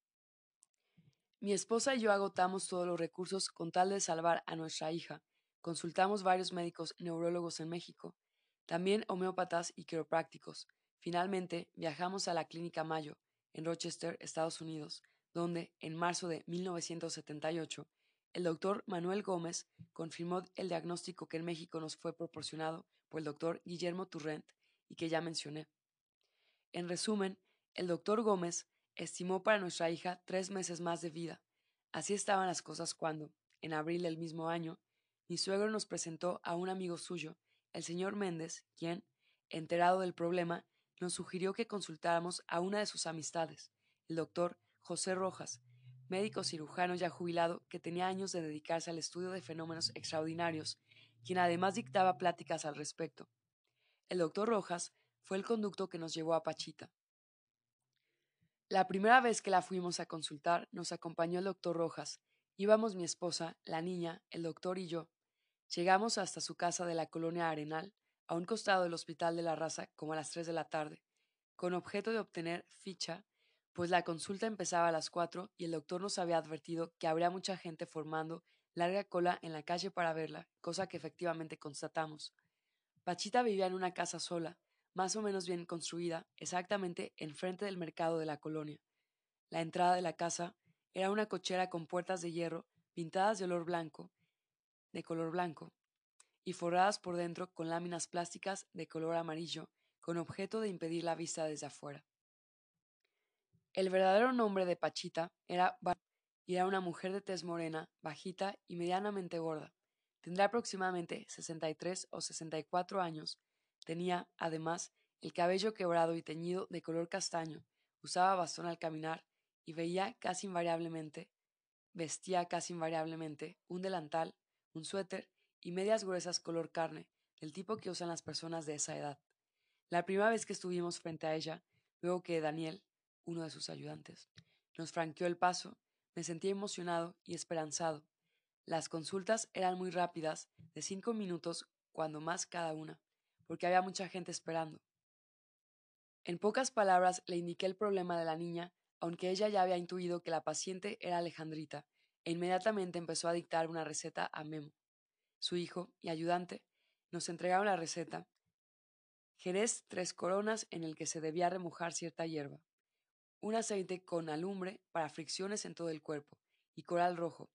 Speaker 1: Mi esposa y yo agotamos todos los recursos con tal de salvar a nuestra hija. Consultamos varios médicos neurólogos en México, también homeópatas y quiroprácticos. Finalmente, viajamos a la Clínica Mayo, en Rochester, Estados Unidos, donde, en marzo de 1978, el doctor Manuel Gómez confirmó el diagnóstico que en México nos fue proporcionado por el doctor Guillermo Turrent y que ya mencioné. En resumen, el doctor Gómez estimó para nuestra hija tres meses más de vida. Así estaban las cosas cuando, en abril del mismo año, mi suegro nos presentó a un amigo suyo, el señor Méndez, quien, enterado del problema, nos sugirió que consultáramos a una de sus amistades, el doctor José Rojas, médico cirujano ya jubilado que tenía años de dedicarse al estudio de fenómenos extraordinarios, quien además dictaba pláticas al respecto. El doctor Rojas fue el conducto que nos llevó a Pachita. La primera vez que la fuimos a consultar nos acompañó el doctor Rojas. Íbamos mi esposa, la niña, el doctor y yo. Llegamos hasta su casa de la colonia Arenal, a un costado del Hospital de la Raza, como a las tres de la tarde, con objeto de obtener ficha pues la consulta empezaba a las cuatro y el doctor nos había advertido que habría mucha gente formando larga cola en la calle para verla, cosa que efectivamente constatamos. Pachita vivía en una casa sola, más o menos bien construida, exactamente enfrente del mercado de la colonia. La entrada de la casa era una cochera con puertas de hierro pintadas de olor blanco, de color blanco, y forradas por dentro con láminas plásticas de color amarillo, con objeto de impedir la vista desde afuera. El verdadero nombre de Pachita era Bar y era una mujer de tez morena, bajita y medianamente gorda. Tendría aproximadamente 63 o 64 años. Tenía, además, el cabello quebrado y teñido de color castaño, usaba bastón al caminar y veía casi invariablemente, vestía casi invariablemente un delantal, un suéter y medias gruesas color carne, del tipo que usan las personas de esa edad. La primera vez que estuvimos frente a ella, luego que Daniel, uno de sus ayudantes. Nos franqueó el paso, me sentí emocionado y esperanzado. Las consultas eran muy rápidas, de cinco minutos, cuando más cada una, porque había mucha gente esperando. En pocas palabras le indiqué el problema de la niña, aunque ella ya había intuido que la paciente era Alejandrita, e inmediatamente empezó a dictar una receta a Memo. Su hijo y ayudante nos entregaron la receta. Jerez tres coronas en el que se debía remojar cierta hierba un aceite con alumbre para fricciones en todo el cuerpo y coral rojo,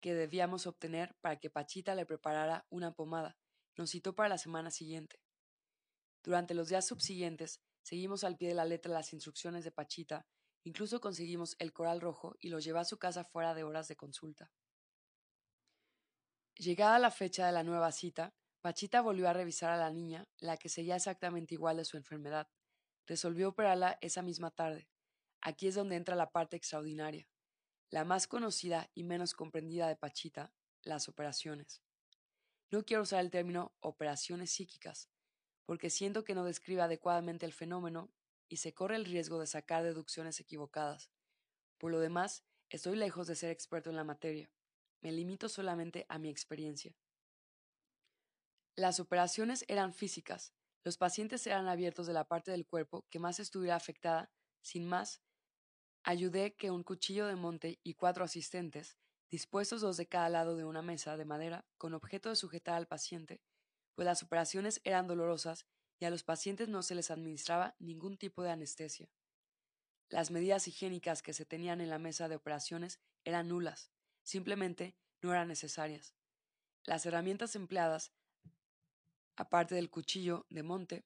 Speaker 1: que debíamos obtener para que Pachita le preparara una pomada. Nos citó para la semana siguiente. Durante los días subsiguientes, seguimos al pie de la letra las instrucciones de Pachita, incluso conseguimos el coral rojo y lo llevó a su casa fuera de horas de consulta. Llegada la fecha de la nueva cita, Pachita volvió a revisar a la niña, la que seguía exactamente igual de su enfermedad. Resolvió operarla esa misma tarde. Aquí es donde entra la parte extraordinaria, la más conocida y menos comprendida de Pachita, las operaciones. No quiero usar el término operaciones psíquicas, porque siento que no describe adecuadamente el fenómeno y se corre el riesgo de sacar deducciones equivocadas. Por lo demás, estoy lejos de ser experto en la materia. Me limito solamente a mi experiencia. Las operaciones eran físicas. Los pacientes eran abiertos de la parte del cuerpo que más estuviera afectada, sin más, Ayudé que un cuchillo de monte y cuatro asistentes, dispuestos dos de cada lado de una mesa de madera con objeto de sujetar al paciente, pues las operaciones eran dolorosas y a los pacientes no se les administraba ningún tipo de anestesia. Las medidas higiénicas que se tenían en la mesa de operaciones eran nulas, simplemente no eran necesarias. Las herramientas empleadas, aparte del cuchillo de monte,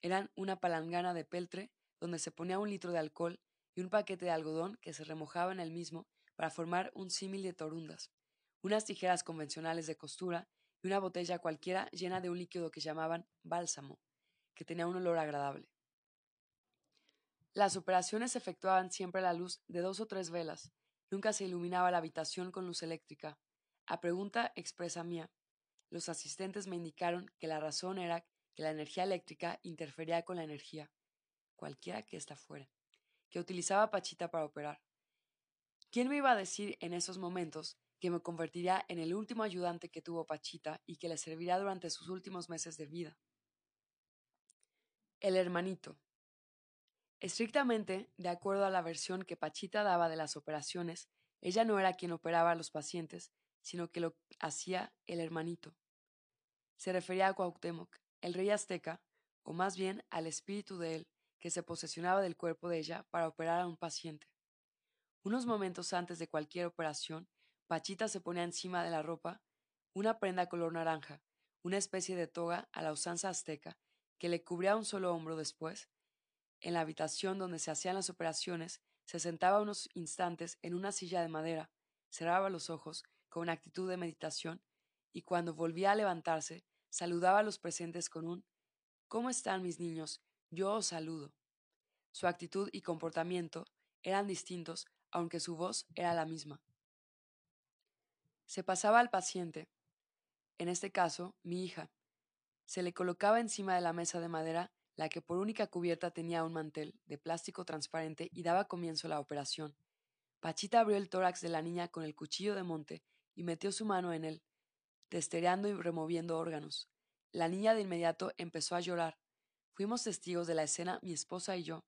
Speaker 1: eran una palangana de peltre donde se ponía un litro de alcohol y un paquete de algodón que se remojaba en el mismo para formar un símil de torundas, unas tijeras convencionales de costura y una botella cualquiera llena de un líquido que llamaban bálsamo, que tenía un olor agradable. Las operaciones se efectuaban siempre a la luz de dos o tres velas. Nunca se iluminaba la habitación con luz eléctrica. A pregunta expresa mía, los asistentes me indicaron que la razón era que la energía eléctrica interfería con la energía, cualquiera que ésta fuera, que utilizaba Pachita para operar. ¿Quién me iba a decir en esos momentos que me convertiría en el último ayudante que tuvo Pachita y que le servirá durante sus últimos meses de vida? El hermanito. Estrictamente, de acuerdo a la versión que Pachita daba de las operaciones, ella no era quien operaba a los pacientes, sino que lo hacía el hermanito. Se refería a Cuauhtémoc, el rey azteca, o más bien al espíritu de él, que se posesionaba del cuerpo de ella para operar a un paciente. Unos momentos antes de cualquier operación, Pachita se ponía encima de la ropa una prenda color naranja, una especie de toga a la usanza azteca, que le cubría un solo hombro después, en la habitación donde se hacían las operaciones, se sentaba unos instantes en una silla de madera, cerraba los ojos con actitud de meditación y cuando volvía a levantarse, saludaba a los presentes con un ¿Cómo están mis niños? Yo os saludo. Su actitud y comportamiento eran distintos, aunque su voz era la misma. Se pasaba al paciente, en este caso, mi hija. Se le colocaba encima de la mesa de madera la que por única cubierta tenía un mantel de plástico transparente y daba comienzo a la operación. Pachita abrió el tórax de la niña con el cuchillo de monte y metió su mano en él, testereando y removiendo órganos. La niña de inmediato empezó a llorar. Fuimos testigos de la escena mi esposa y yo,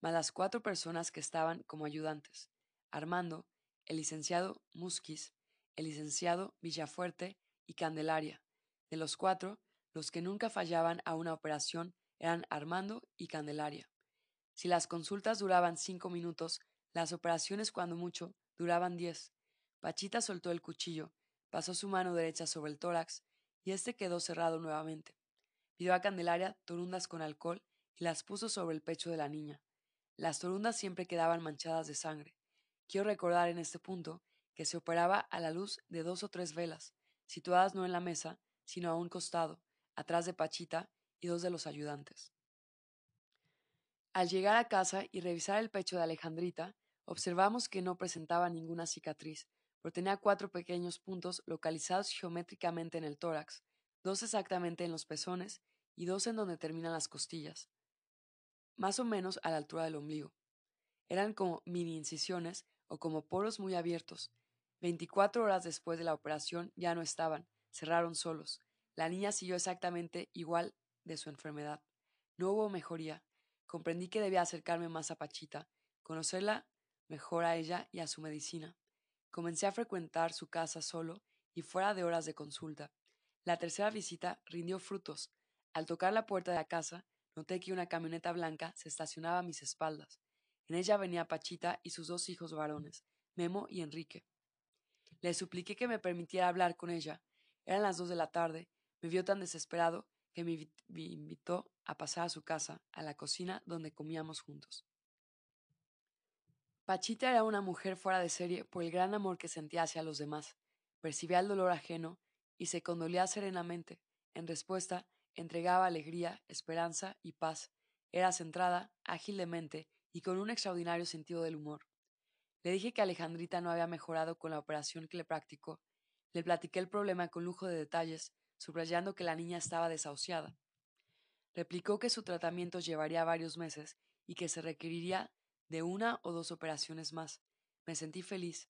Speaker 1: más las cuatro personas que estaban como ayudantes. Armando, el licenciado Musquiz, el licenciado Villafuerte y Candelaria. De los cuatro, los que nunca fallaban a una operación eran Armando y Candelaria. Si las consultas duraban cinco minutos, las operaciones cuando mucho duraban diez. Pachita soltó el cuchillo, pasó su mano derecha sobre el tórax y éste quedó cerrado nuevamente. Pidió a Candelaria torundas con alcohol y las puso sobre el pecho de la niña. Las torundas siempre quedaban manchadas de sangre. Quiero recordar en este punto que se operaba a la luz de dos o tres velas, situadas no en la mesa, sino a un costado, atrás de Pachita y dos de los ayudantes. Al llegar a casa y revisar el pecho de Alejandrita, observamos que no presentaba ninguna cicatriz, pero tenía cuatro pequeños puntos localizados geométricamente en el tórax, dos exactamente en los pezones y dos en donde terminan las costillas, más o menos a la altura del ombligo. Eran como mini incisiones o como poros muy abiertos. Veinticuatro horas después de la operación ya no estaban, cerraron solos. La niña siguió exactamente igual de su enfermedad. No hubo mejoría. Comprendí que debía acercarme más a Pachita, conocerla mejor a ella y a su medicina. Comencé a frecuentar su casa solo y fuera de horas de consulta. La tercera visita rindió frutos. Al tocar la puerta de la casa, noté que una camioneta blanca se estacionaba a mis espaldas. En ella venía Pachita y sus dos hijos varones, Memo y Enrique. Le supliqué que me permitiera hablar con ella. Eran las dos de la tarde. Me vio tan desesperado que me invitó a pasar a su casa, a la cocina donde comíamos juntos. Pachita era una mujer fuera de serie por el gran amor que sentía hacia los demás. Percibía el dolor ajeno y se condolía serenamente. En respuesta, entregaba alegría, esperanza y paz. Era centrada, ágil de mente y con un extraordinario sentido del humor. Le dije que Alejandrita no había mejorado con la operación que le practicó. Le platiqué el problema con lujo de detalles subrayando que la niña estaba desahuciada. Replicó que su tratamiento llevaría varios meses y que se requeriría de una o dos operaciones más. Me sentí feliz.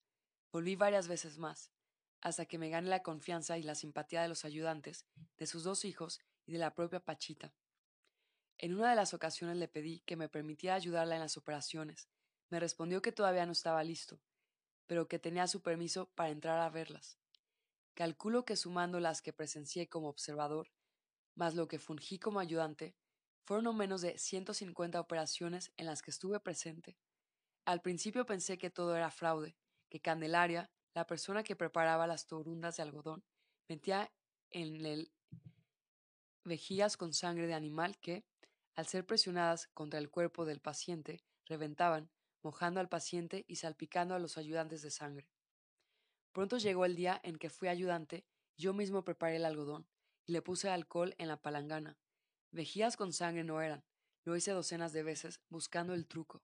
Speaker 1: Volví varias veces más, hasta que me gané la confianza y la simpatía de los ayudantes, de sus dos hijos y de la propia Pachita. En una de las ocasiones le pedí que me permitiera ayudarla en las operaciones. Me respondió que todavía no estaba listo, pero que tenía su permiso para entrar a verlas. Calculo que sumando las que presencié como observador, más lo que fungí como ayudante, Fueron no menos de 150 operaciones en las que estuve presente. Al principio pensé que todo era fraude, que Candelaria, la persona que preparaba las torundas de algodón, metía en el vejigas con sangre de animal que, al ser presionadas contra el cuerpo del paciente, reventaban, mojando al paciente y salpicando a los ayudantes de sangre. Pronto llegó el día en que fui ayudante yo mismo preparé el algodón y le puse alcohol en la palangana. Vejigas con sangre no eran, lo hice docenas de veces buscando el truco.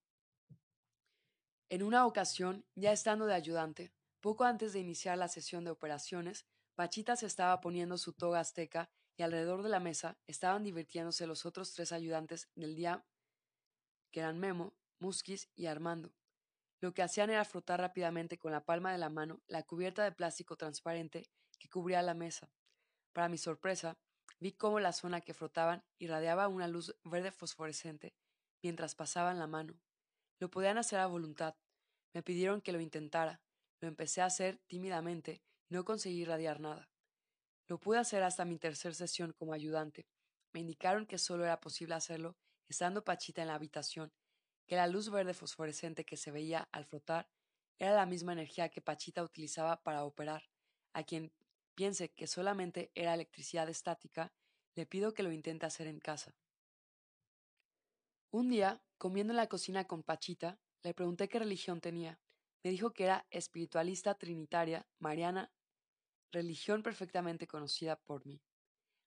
Speaker 1: En una ocasión, ya estando de ayudante, poco antes de iniciar la sesión de operaciones, Pachita se estaba poniendo su toga azteca y alrededor de la mesa estaban divirtiéndose los otros tres ayudantes del día, que eran Memo, Musquis y Armando. Lo que hacían era frotar rápidamente con la palma de la mano la cubierta de plástico transparente que cubría la mesa. Para mi sorpresa, vi cómo la zona que frotaban irradiaba una luz verde fosforescente mientras pasaban la mano. Lo podían hacer a voluntad. Me pidieron que lo intentara. Lo empecé a hacer tímidamente y no conseguí irradiar nada. Lo pude hacer hasta mi tercera sesión como ayudante. Me indicaron que solo era posible hacerlo estando Pachita en la habitación, que la luz verde fosforescente que se veía al frotar era la misma energía que Pachita utilizaba para operar. A quien piense que solamente era electricidad estática, le pido que lo intente hacer en casa. Un día, comiendo en la cocina con Pachita, le pregunté qué religión tenía. Me dijo que era espiritualista trinitaria, mariana religión perfectamente conocida por mí.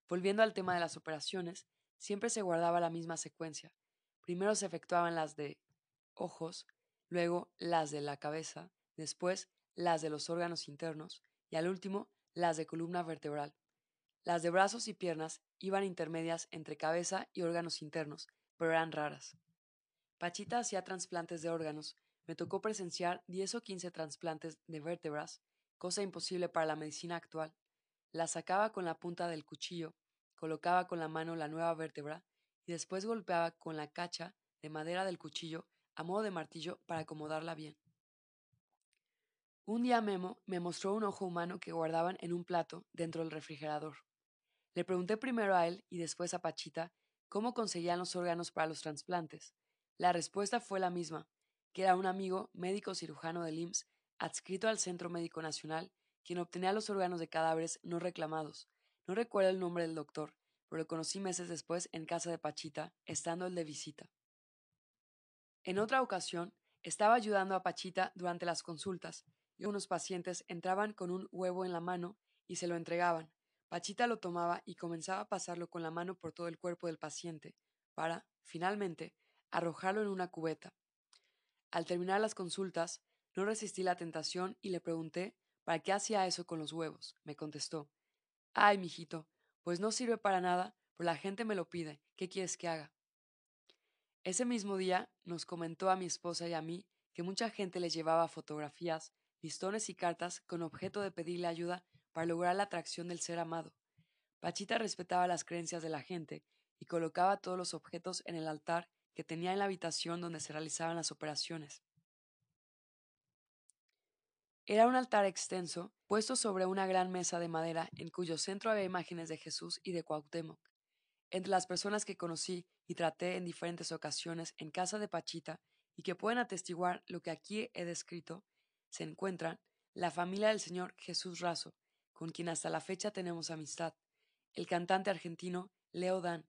Speaker 1: Volviendo al tema de las operaciones, siempre se guardaba la misma secuencia. Primero se efectuaban las de ojos, luego las de la cabeza, después las de los órganos internos y al último las de columna vertebral. Las de brazos y piernas iban intermedias entre cabeza y órganos internos, pero eran raras. Pachita hacía trasplantes de órganos. Me tocó presenciar 10 o 15 trasplantes de vértebras cosa imposible para la medicina actual. La sacaba con la punta del cuchillo, colocaba con la mano la nueva vértebra después golpeaba con la cacha de madera del cuchillo a modo de martillo para acomodarla bien. Un día Memo me mostró un ojo humano que guardaban en un plato dentro del refrigerador. Le pregunté primero a él y después a Pachita cómo conseguían los órganos para los trasplantes. La respuesta fue la misma, que era un amigo médico cirujano del IMSS adscrito al Centro Médico Nacional, quien obtenía los órganos de cadáveres no reclamados. No recuerdo el nombre del doctor, lo conocí meses después en casa de Pachita, estando él de visita. En otra ocasión, estaba ayudando a Pachita durante las consultas, y unos pacientes entraban con un huevo en la mano y se lo entregaban. Pachita lo tomaba y comenzaba a pasarlo con la mano por todo el cuerpo del paciente, para, finalmente, arrojarlo en una cubeta. Al terminar las consultas, no resistí la tentación y le pregunté para qué hacía eso con los huevos. Me contestó Ay, mijito, pues no sirve para nada, pero la gente me lo pide. ¿Qué quieres que haga? Ese mismo día nos comentó a mi esposa y a mí que mucha gente le llevaba fotografías, listones y cartas con objeto de pedirle ayuda para lograr la atracción del ser amado. Pachita respetaba las creencias de la gente y colocaba todos los objetos en el altar que tenía en la habitación donde se realizaban las operaciones. Era un altar extenso, puesto sobre una gran mesa de madera, en cuyo centro había imágenes de Jesús y de Cuauhtémoc. Entre las personas que conocí y traté en diferentes ocasiones en casa de Pachita y que pueden atestiguar lo que aquí he descrito, se encuentran la familia del señor Jesús Razo, con quien hasta la fecha tenemos amistad, el cantante argentino Leo Dan,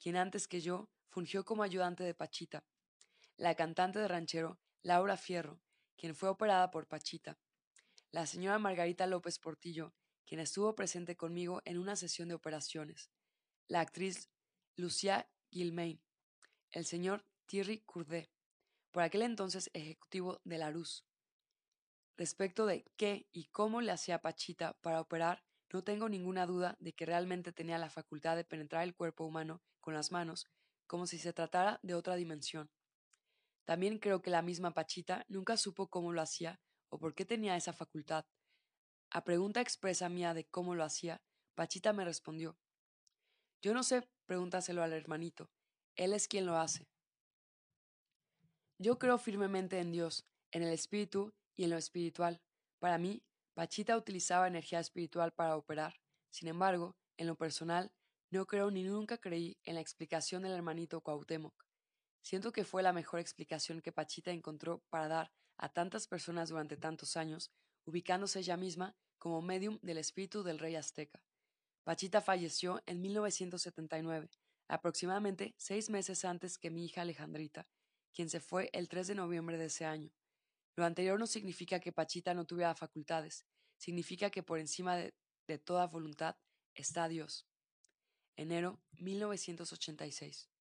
Speaker 1: quien antes que yo fungió como ayudante de Pachita, la cantante de ranchero Laura Fierro, quien fue operada por Pachita, la señora Margarita López Portillo, quien estuvo presente conmigo en una sesión de operaciones, la actriz Lucia Gilmain, el señor Thierry Courdet, por aquel entonces ejecutivo de la Luz. Respecto de qué y cómo le hacía Pachita para operar, no tengo ninguna duda de que realmente tenía la facultad de penetrar el cuerpo humano con las manos, como si se tratara de otra dimensión. También creo que la misma Pachita nunca supo cómo lo hacía o por qué tenía esa facultad. A pregunta expresa mía de cómo lo hacía, Pachita me respondió. Yo no sé, pregúntaselo al hermanito. Él es quien lo hace. Yo creo firmemente en Dios, en el espíritu y en lo espiritual. Para mí, Pachita utilizaba energía espiritual para operar. Sin embargo, en lo personal, No creo ni nunca creí en la explicación del hermanito Cuauhtémoc. Siento que fue la mejor explicación que Pachita encontró para dar a tantas personas durante tantos años, ubicándose ella misma como medium del espíritu del rey azteca. Pachita falleció en 1979, aproximadamente seis meses antes que mi hija Alejandrita, quien se fue el 3 de noviembre de ese año. Lo anterior no significa que Pachita no tuviera facultades, significa que por encima de, de toda voluntad está Dios. Enero 1986.